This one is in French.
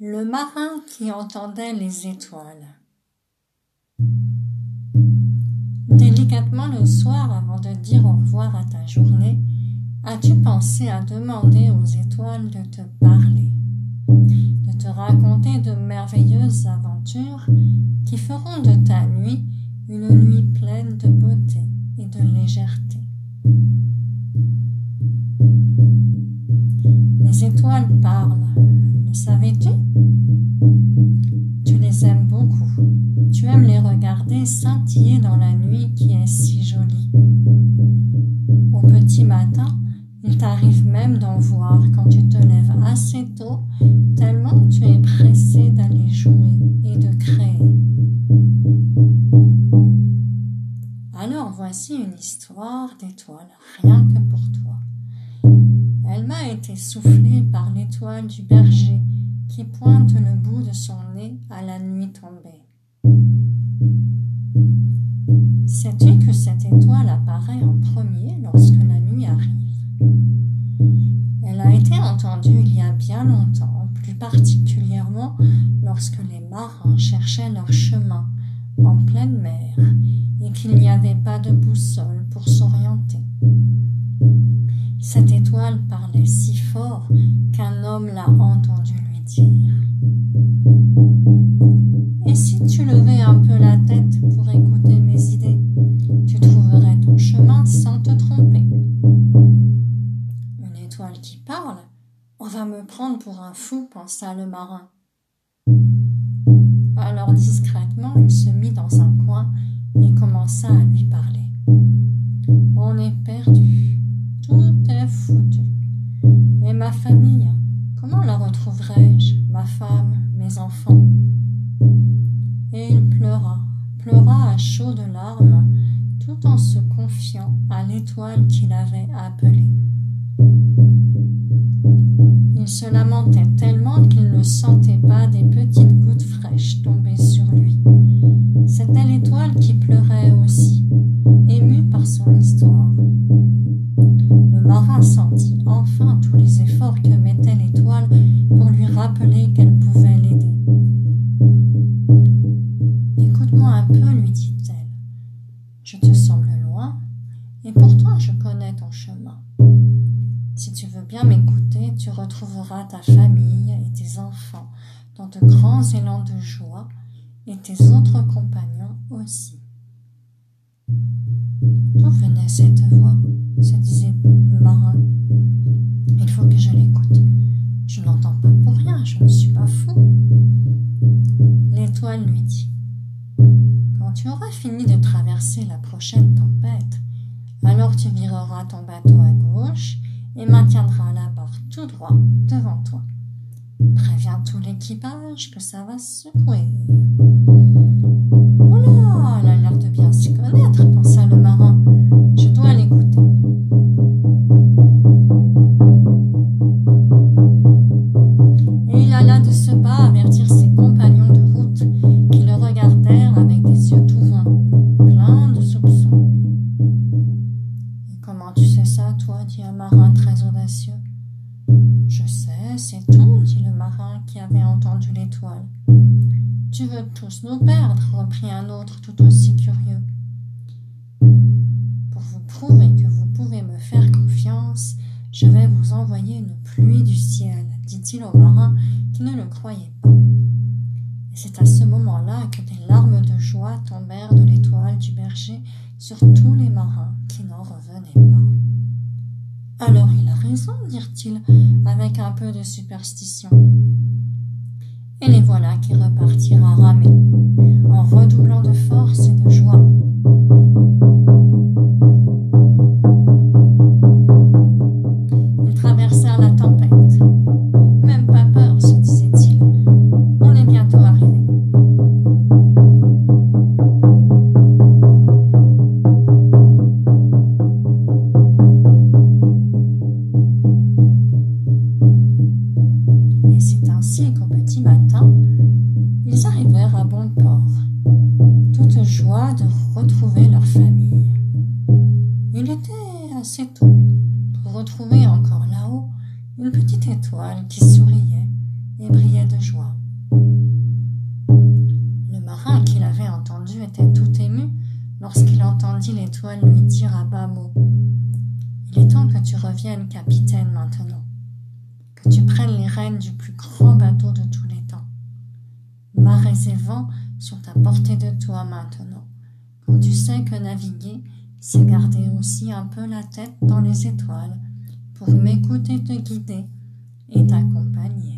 Le marin qui entendait les étoiles. Délicatement le soir, avant de dire au revoir à ta journée, as-tu pensé à demander aux étoiles de te parler, de te raconter de merveilleuses aventures qui feront de ta nuit d'en voir quand tu te lèves assez tôt, tellement tu es pressé d'aller jouer et de créer. Alors voici une histoire d'étoiles, rien que pour toi. Elle m'a été soufflée par l'étoile du berger qui pointe le bout de son nez à la nuit tombée. Longtemps, plus particulièrement lorsque les marins cherchaient leur chemin en pleine mer et qu'il n'y avait pas de boussole pour s'orienter. Cette étoile parlait si fort qu'un homme l'a entendu lui dire. Pensa le marin. Alors discrètement, il se mit dans un coin et commença à lui parler. On est perdu tout est foutu. Et ma famille, comment la retrouverai-je, ma femme, mes enfants Et il pleura, pleura à chaudes larmes, tout en se confiant à l'étoile qu'il avait appelée. Il se lamentait ne sentait pas des petites gouttes fraîches tomber sur lui. C'était l'étoile qui pleurait aussi, émue par son histoire marin sentit enfin tous les efforts que mettait l'étoile pour lui rappeler qu'elle pouvait l'aider. Écoute-moi un peu, lui dit-elle. Je te semble loin, et pourtant je connais ton chemin. Si tu veux bien m'écouter, tu retrouveras ta famille et tes enfants dans de grands élans de joie, et tes autres compagnons aussi. D'où venait cette voix? se disait le marin. Il faut que je l'écoute. Je n'entends pas pour rien, je ne suis pas fou. L'étoile lui dit Quand tu auras fini de traverser la prochaine tempête, alors tu vireras ton bateau à gauche et maintiendras la barre tout droit devant toi. Préviens tout l'équipage que ça va secouer. C'est tout, dit le marin qui avait entendu l'étoile. Tu veux tous nous perdre, reprit un autre tout aussi curieux. Pour vous prouver que vous pouvez me faire confiance, je vais vous envoyer une pluie du ciel, dit-il au marin qui ne le croyait pas. C'est à ce moment-là que des larmes de joie tombèrent de l'étoile du berger sur tous les marins qui n'en revenaient pas. Alors il a raison, dirent-ils avec un peu de superstition. Et les voilà qui repartirent à ramer, en redoublant de force ils arrivèrent à bon port, toute joie de retrouver leur famille. Il était assez tôt pour retrouver encore là-haut une petite étoile qui souriait et brillait de joie. Le marin qui l'avait entendu était tout ému lorsqu'il entendit l'étoile lui dire à bas mot Il est temps que tu reviennes capitaine maintenant, que tu prennes les rênes du plus grand bateau de tous Marées et vents sont à portée de toi maintenant, quand tu sais que naviguer, c'est garder aussi un peu la tête dans les étoiles pour m'écouter te guider et t'accompagner.